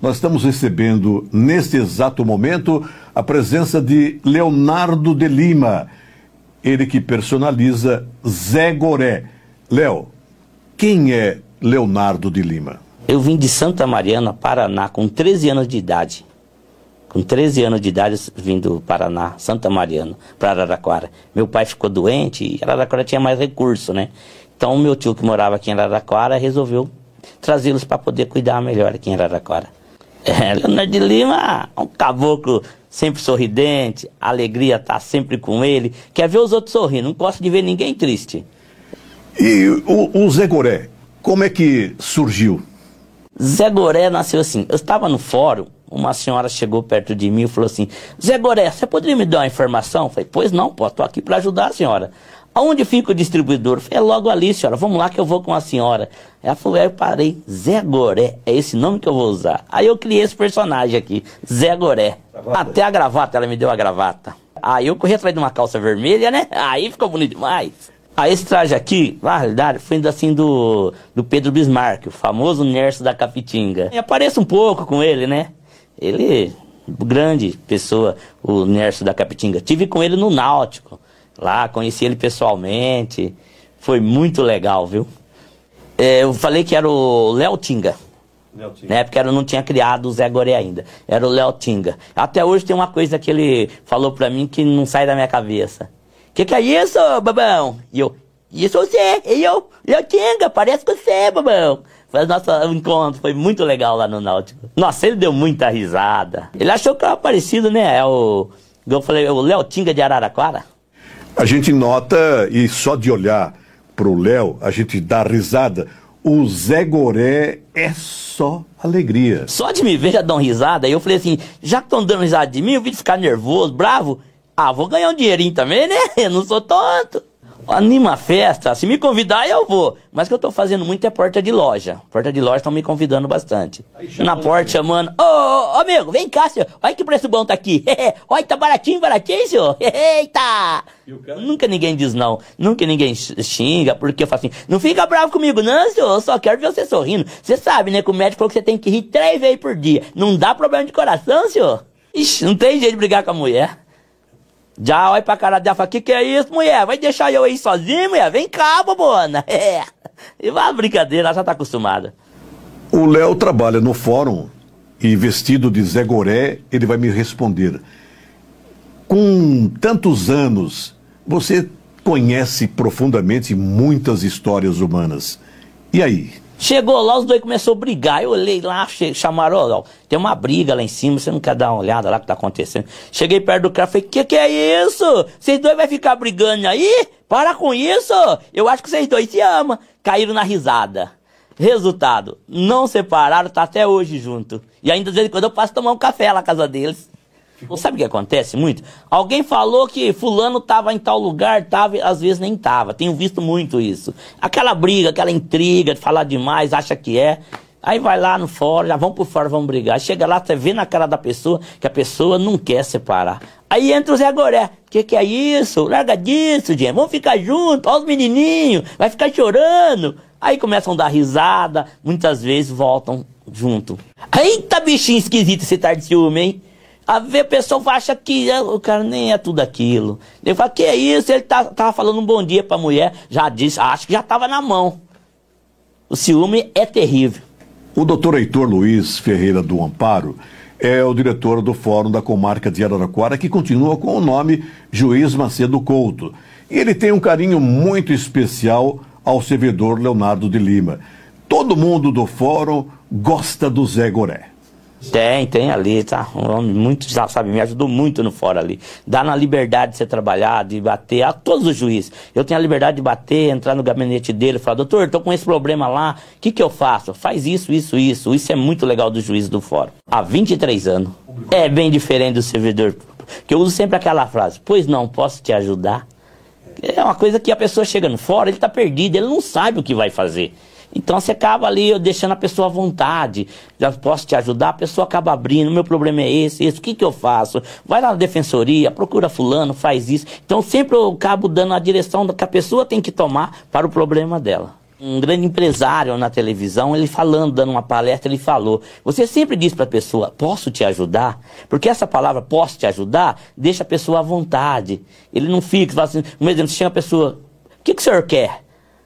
nós estamos recebendo, neste exato momento, a presença de Leonardo de Lima, ele que personaliza Zé Goré. Léo, quem é Leonardo de Lima? Eu vim de Santa Mariana, Paraná, com 13 anos de idade. Com 13 anos de idade, vim do Paraná, Santa Mariana, para Araraquara. Meu pai ficou doente e Araraquara tinha mais recurso, né? Então, meu tio que morava aqui em Araraquara resolveu trazê-los para poder cuidar melhor aqui em Araraquara. É, Leonardo de Lima, um caboclo sempre sorridente, a alegria tá sempre com ele, quer ver os outros sorrindo, não gosta de ver ninguém triste. E o, o Zé Goré, como é que surgiu? Zé Goré nasceu assim, eu estava no fórum, uma senhora chegou perto de mim e falou assim, Zé Goré, você poderia me dar uma informação? Eu falei, pois não, pô, estou aqui para ajudar a senhora. Aonde fica o distribuidor? É logo ali, senhora, vamos lá que eu vou com a senhora. Ela falou, aí eu parei, Zé Goré, é esse nome que eu vou usar. Aí eu criei esse personagem aqui, Zé Goré. Até a gravata, ela me deu a gravata. Aí eu corri atrás de uma calça vermelha, né? Aí ficou bonito demais. Aí esse traje aqui, na realidade, foi assim do, do Pedro Bismarck, o famoso Nerso da Capitinga. E apareço um pouco com ele, né? Ele, grande pessoa, o Nerso da Capitinga. Tive com ele no Náutico, lá, conheci ele pessoalmente. Foi muito legal, viu? É, eu falei que era o Léo Tinga. Né, porque eu não tinha criado o Zé Goré ainda. Era o Léo Tinga. Até hoje tem uma coisa que ele falou pra mim que não sai da minha cabeça. Que que é isso, babão? E eu, isso você, e eu, Léo Tinga, parece com você, babão. Foi nosso encontro, foi muito legal lá no Náutico. Nossa, ele deu muita risada. Ele achou que era parecido, né? É o, eu falei, o Léo Tinga de Araraquara. A gente nota, e só de olhar pro Léo, a gente dá risada. O Zé Goré é só alegria. Só de me ver já dão risada. Aí eu falei assim, já que estão dando risada de mim, eu vim ficar nervoso, bravo. Ah, vou ganhar um dinheirinho também, né? Eu não sou tonto. Anima a festa, se me convidar eu vou. Mas o que eu tô fazendo muito é porta de loja. Porta de loja estão me convidando bastante. Na porta chamando, ô, ô, ô, amigo, vem cá, senhor. Olha que preço bom tá aqui. Olha, tá baratinho, baratinho, senhor. Eita! Nunca ninguém diz não. Nunca ninguém xinga, porque eu falo assim, não fica bravo comigo não, senhor. Eu só quero ver você sorrindo. Você sabe, né, que o médico falou que você tem que rir três vezes por dia. Não dá problema de coração, senhor? Ixi, não tem jeito de brigar com a mulher. Já olha pra cara dela e fala, que que é isso, mulher? Vai deixar eu aí sozinho, mulher? Vem cá, bobona. É. E vai brincadeira, ela já tá acostumada. O Léo trabalha no fórum e vestido de Zé Goré, ele vai me responder. Com tantos anos, você conhece profundamente muitas histórias humanas. E aí? Chegou lá, os dois começaram a brigar. Eu olhei lá, chamaram, ó, tem uma briga lá em cima, você não quer dar uma olhada lá o que tá acontecendo. Cheguei perto do cara, falei, que que é isso? Vocês dois vai ficar brigando aí? Para com isso! Eu acho que vocês dois se amam. Caíram na risada. Resultado, não separaram, tá até hoje junto. E ainda de vez em quando eu passo tomar um café lá na casa deles. Não sabe o que acontece muito? Alguém falou que fulano tava em tal lugar, tava, às vezes nem tava. Tenho visto muito isso. Aquela briga, aquela intriga de falar demais, acha que é. Aí vai lá no fórum, já vão por fora, vão brigar. Chega lá, você vê na cara da pessoa que a pessoa não quer separar. Aí entra o Zé Goré. Que que é isso? Larga disso, gente. Vamos ficar juntos. Olha os menininhos. Vai ficar chorando. Aí começam a dar risada. Muitas vezes voltam junto. Eita, bichinho esquisito esse tarde de ciúme, hein? A ver, a pessoa acha que é, o cara nem é tudo aquilo. Ele fala, que é isso? Ele tá, tava falando um bom dia pra mulher, já disse, acho que já tava na mão. O ciúme é terrível. O doutor Heitor Luiz Ferreira do Amparo é o diretor do Fórum da Comarca de Araraquara, que continua com o nome Juiz Macedo Couto. E ele tem um carinho muito especial ao servidor Leonardo de Lima. Todo mundo do Fórum gosta do Zé Goré. Tem, tem ali, tá? Um homem muito, já sabe, me ajudou muito no fora ali. Dá na liberdade de você trabalhar, de bater, a todos os juízes. Eu tenho a liberdade de bater, entrar no gabinete dele e falar, doutor, tô com esse problema lá, o que que eu faço? Faz isso, isso, isso. Isso é muito legal do juiz do fórum. Há 23 anos. É bem diferente do servidor. Que eu uso sempre aquela frase, pois não, posso te ajudar? É uma coisa que a pessoa chega no fórum, ele tá perdido, ele não sabe o que vai fazer. Então você acaba ali deixando a pessoa à vontade. Já posso te ajudar, a pessoa acaba abrindo, meu problema é esse, esse, o que, que eu faço? Vai lá na defensoria, procura fulano, faz isso. Então sempre eu acabo dando a direção que a pessoa tem que tomar para o problema dela. Um grande empresário na televisão, ele falando, dando uma palestra, ele falou: Você sempre diz para a pessoa, posso te ajudar? Porque essa palavra, posso te ajudar, deixa a pessoa à vontade. Ele não fica, fala assim, um exemplo, chega a pessoa, o que, que o senhor quer?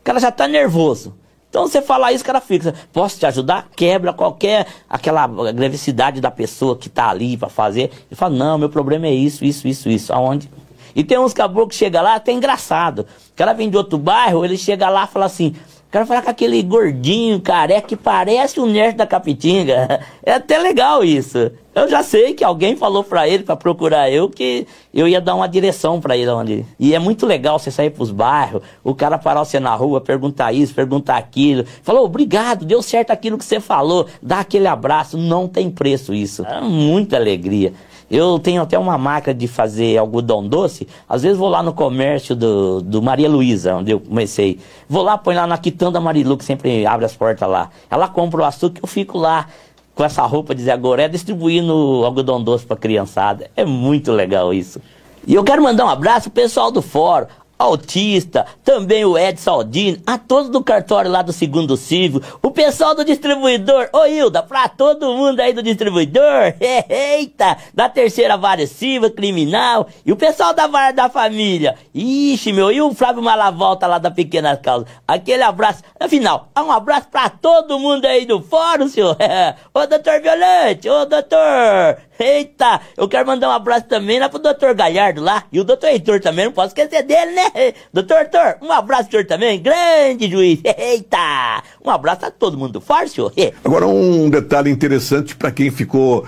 O cara já está nervoso. Então você falar isso, o cara fixa. Posso te ajudar? Quebra qualquer aquela gravidade da pessoa que está ali para fazer. Ele fala, não, meu problema é isso, isso, isso, isso. Aonde? E tem uns caboclos que chegam lá, até engraçado. O cara vem de outro bairro, ele chega lá e fala assim, Quero falar com aquele gordinho, careca, que parece o nerd da Capitinga. É até legal isso. Eu já sei que alguém falou para ele, para procurar eu, que eu ia dar uma direção para ele onde. E é muito legal você sair pros bairros, o cara parar você na rua, perguntar isso, perguntar aquilo. Falou, obrigado, deu certo aquilo que você falou. Dá aquele abraço, não tem preço isso. É muita alegria. Eu tenho até uma máquina de fazer algodão doce. Às vezes vou lá no comércio do, do Maria Luísa, onde eu comecei. Vou lá, põe lá na quitanda Marilu, que sempre abre as portas lá. Ela compra o açúcar, eu fico lá com essa roupa de Zé Goré, distribuindo algodão doce para criançada. É muito legal isso. E eu quero mandar um abraço pro pessoal do fórum autista, também o Edson Aldini, a todos do cartório lá do segundo civil, o pessoal do distribuidor, ô Hilda, pra todo mundo aí do distribuidor, eita, da terceira vara civil, criminal, e o pessoal da vara da família, ixi meu, e o Flávio Malavolta lá da Pequena Causa, aquele abraço, afinal, um abraço pra todo mundo aí do fórum, senhor, ô doutor Violante, ô doutor, Eita, eu quero mandar um abraço também lá pro doutor Galhardo lá. E o doutor Heitor também, não posso esquecer dele, né? Doutor Heitor, um abraço senhor também, grande juiz. Eita, um abraço a todo mundo senhor. Agora, um detalhe interessante para quem ficou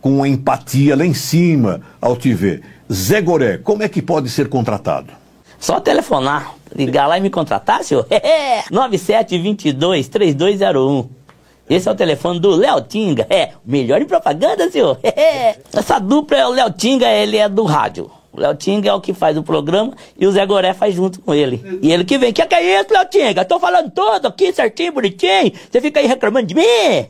com empatia lá em cima ao te ver. Zé Goré, como é que pode ser contratado? Só telefonar, ligar lá e me contratar, senhor. 9722 3201. Esse é o telefone do Léo Tinga. É, melhor em propaganda, senhor. Essa dupla é o Léo Tinga, ele é do rádio. O Léo Tinga é o que faz o programa e o Zé Goré faz junto com ele. E ele que vem. Que que é isso, Léo Tinga? Tô falando todo aqui, certinho, bonitinho. Você fica aí reclamando de mim?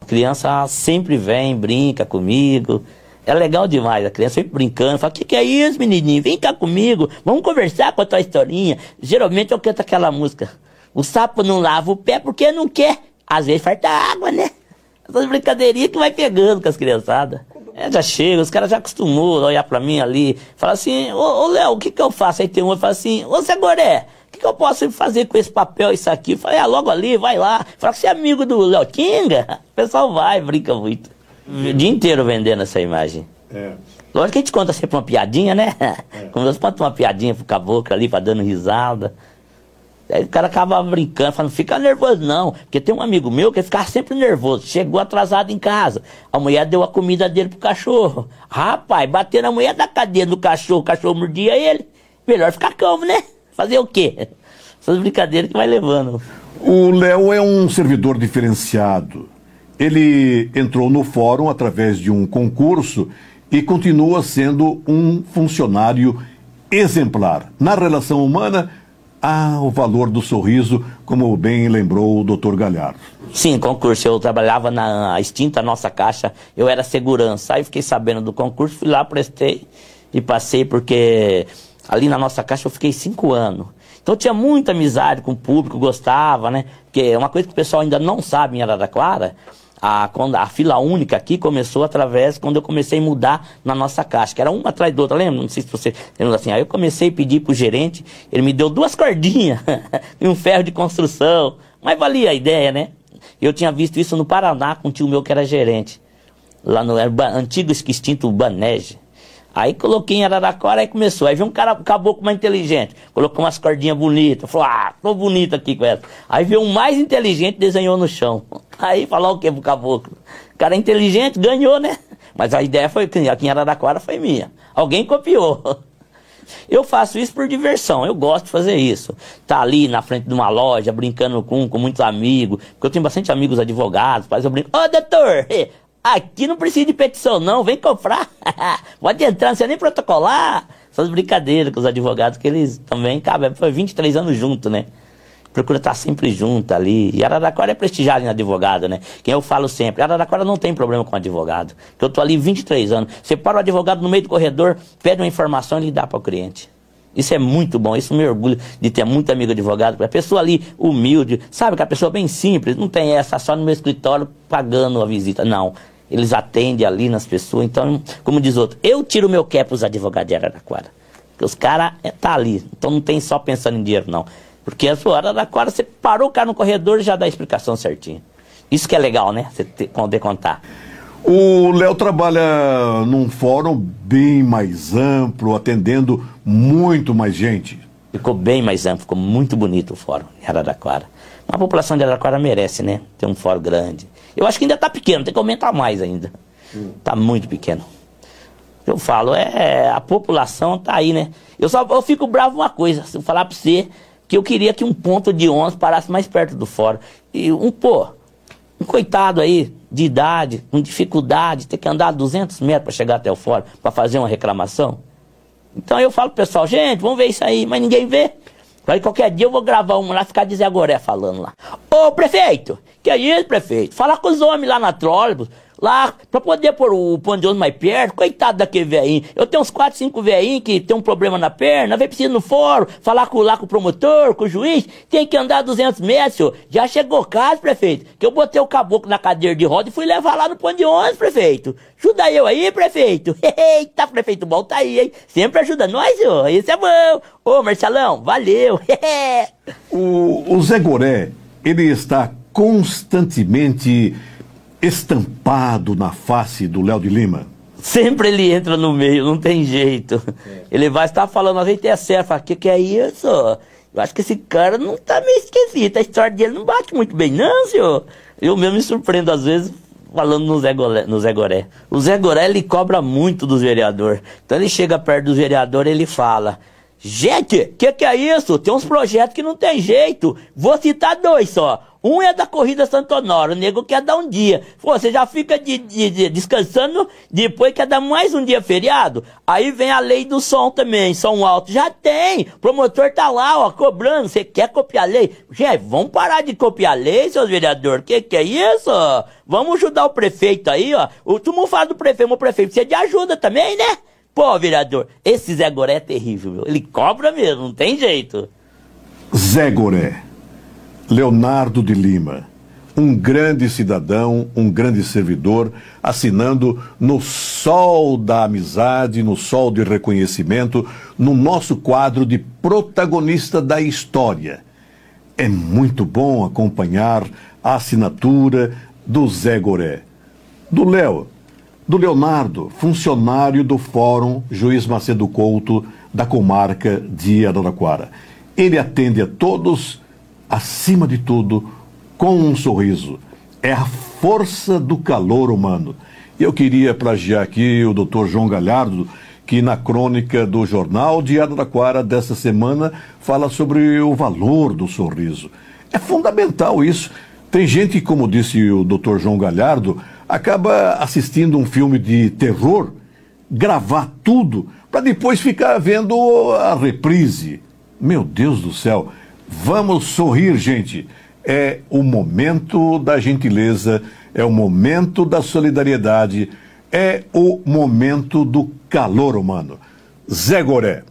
A criança sempre vem, brinca comigo. É legal demais, a criança sempre brincando, fala, o que, que é isso, menininho? Vem cá comigo, vamos conversar com a tua historinha. Geralmente eu canto aquela música. O sapo não lava o pé porque não quer. Às vezes falta água, né? Essas brincadeirinhas que vai pegando com as criançadas. É, já chega, os caras já acostumou a olhar pra mim ali. Fala assim, ô, ô Léo, o que que eu faço? Aí tem um que fala assim, ô Zé Goré, o que, que eu posso fazer com esse papel, isso aqui? Falei, ah, logo ali, vai lá. Fala que você é amigo do Léo Kinga. O pessoal vai, brinca muito. O dia inteiro vendendo essa imagem. É. Lógico que a gente conta sempre uma piadinha, né? É. Como nós conta uma piadinha pro caboclo ali, pra dando risada. Aí o cara acaba brincando, falando, fica nervoso não. Porque tem um amigo meu que ficava sempre nervoso. Chegou atrasado em casa. A mulher deu a comida dele pro cachorro. Rapaz, batendo a mulher da cadeia do cachorro, o cachorro mordia ele. Melhor ficar calmo, né? Fazer o quê? Essas brincadeiras que vai levando. O Léo é um servidor diferenciado. Ele entrou no fórum através de um concurso e continua sendo um funcionário exemplar. Na relação humana, ah, o valor do sorriso, como bem lembrou o doutor Galhardo. Sim, concurso. Eu trabalhava na extinta nossa caixa, eu era segurança. Aí fiquei sabendo do concurso, fui lá, prestei e passei, porque ali na nossa caixa eu fiquei cinco anos. Então tinha muita amizade com o público, gostava, né? Porque é uma coisa que o pessoal ainda não sabe em Araraquara, a, a fila única aqui começou através quando eu comecei a mudar na nossa caixa, que era uma atrás da outra, lembra? Não sei se você lembra assim. Aí eu comecei a pedir pro gerente, ele me deu duas cordinhas e um ferro de construção, mas valia a ideia, né? Eu tinha visto isso no Paraná com um tio meu que era gerente, lá no antigo extinto Banege. Aí coloquei em Araraquara e começou. Aí veio um cara, caboclo mais inteligente, colocou umas cordinhas bonitas, falou, ah, tô bonito aqui com essa. Aí veio um mais inteligente desenhou no chão. Aí falou o que pro caboclo? O cara inteligente ganhou, né? Mas a ideia foi, aqui em Araraquara foi minha. Alguém copiou. Eu faço isso por diversão, eu gosto de fazer isso. Tá ali na frente de uma loja, brincando com, com muitos amigos, porque eu tenho bastante amigos advogados, mas eu brinco, ô doutor, Aqui não precisa de petição, não, vem comprar. Pode entrar, não precisa nem protocolar. Essas brincadeiras com os advogados, que eles também cabem. Foi 23 anos junto, né? Procura estar sempre junto ali. E Araraquara é prestigiado em advogado, né? Quem eu falo sempre, Araraquara não tem problema com advogado. Que eu tô ali 23 anos. Você para o advogado no meio do corredor, pede uma informação e ele dá para o cliente. Isso é muito bom, isso me orgulho de ter muito amigo advogado, a pessoa ali humilde, sabe que a pessoa bem simples, não tem essa só no meu escritório pagando a visita, não. Eles atendem ali nas pessoas, então, como diz outro, eu tiro meu cap para os advogados de Araraquara. Porque os caras é, tá ali, então não tem só pensando em dinheiro, não. Porque a sua Araraquara, você parou o cara no corredor e já dá a explicação certinho. Isso que é legal, né? Você poder contar. O Léo trabalha num fórum bem mais amplo, atendendo muito mais gente. Ficou bem mais amplo, ficou muito bonito o fórum em Araraquara. A população de Araraquara merece, né? Ter um fórum grande. Eu acho que ainda está pequeno, tem que aumentar mais ainda. Está muito pequeno. Eu falo, é, a população está aí, né? Eu só eu fico bravo uma coisa, se eu falar para você que eu queria que um ponto de ônibus parasse mais perto do fórum. E um, pô, um coitado aí, de idade, com dificuldade, ter que andar 200 metros para chegar até o fórum, para fazer uma reclamação. Então eu falo pro pessoal, gente, vamos ver isso aí, mas ninguém vê. Aí qualquer dia eu vou gravar um lá, ficar de Zé Goré falando lá. Ô prefeito, que é isso, prefeito? Falar com os homens lá na trólebus, lá, pra poder pôr o pão de ônibus mais perto, coitado daquele velhinho. Eu tenho uns 4, 5 velhinhos que tem um problema na perna, vem preciso no fórum, falar com, lá com o promotor, com o juiz, tem que andar 200 metros, senhor. Já chegou caso, prefeito, que eu botei o caboclo na cadeira de roda e fui levar lá no pão de ônibus, prefeito. Ajuda eu aí, prefeito. Eita, prefeito bom tá aí, hein? Sempre ajuda nós, senhor. Isso é bom. Ô, Marcelão, valeu. o, o Zé Goré, ele está constantemente estampado na face do Léo de Lima? Sempre ele entra no meio, não tem jeito. É. Ele vai estar falando, a gente é certo, fala, o que, que é isso? Eu acho que esse cara não tá meio esquisito, a história dele não bate muito bem, não, senhor. Eu mesmo me surpreendo às vezes falando no Zé, Golé, no Zé Goré. O Zé Goré, ele cobra muito dos vereadores. Então ele chega perto dos vereadores ele fala, gente, o que, que é isso? Tem uns projetos que não tem jeito. Vou citar dois só. Um é da corrida Santo Honório, o nego quer dar um dia. Pô, você já fica de, de, de, descansando, depois quer dar mais um dia feriado. Aí vem a lei do som também, som alto. Já tem, promotor tá lá, ó, cobrando. Você quer copiar a lei? Gente, vamos parar de copiar a lei, seus vereadores. Que que é isso? Vamos ajudar o prefeito aí, ó. O, todo fala do prefeito, mas o prefeito precisa de ajuda também, né? Pô, vereador, esse Zé Goré é terrível, meu. Ele cobra mesmo, não tem jeito. Zé Goré. Leonardo de Lima, um grande cidadão, um grande servidor, assinando no sol da amizade, no sol de reconhecimento, no nosso quadro de protagonista da história. É muito bom acompanhar a assinatura do Zé Goré, do Léo, do Leonardo, funcionário do Fórum Juiz Macedo Couto da comarca de Araraquara. Ele atende a todos acima de tudo, com um sorriso. É a força do calor humano. Eu queria plagiar aqui o doutor João Galhardo, que na crônica do Jornal de Araraquara dessa semana fala sobre o valor do sorriso. É fundamental isso. Tem gente, como disse o doutor João Galhardo, acaba assistindo um filme de terror, gravar tudo, para depois ficar vendo a reprise. Meu Deus do céu! Vamos sorrir, gente. É o momento da gentileza, é o momento da solidariedade, é o momento do calor humano. Zé Goré,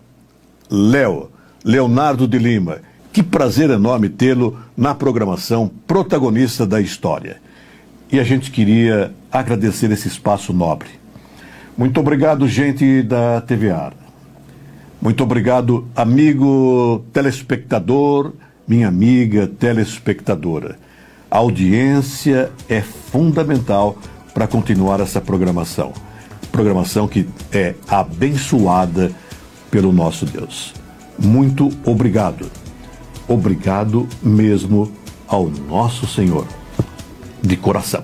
Léo, Leonardo de Lima, que prazer enorme tê-lo na programação protagonista da história. E a gente queria agradecer esse espaço nobre. Muito obrigado, gente da TVA. Muito obrigado, amigo telespectador, minha amiga telespectadora. A audiência é fundamental para continuar essa programação. Programação que é abençoada pelo nosso Deus. Muito obrigado. Obrigado mesmo ao nosso Senhor. De coração.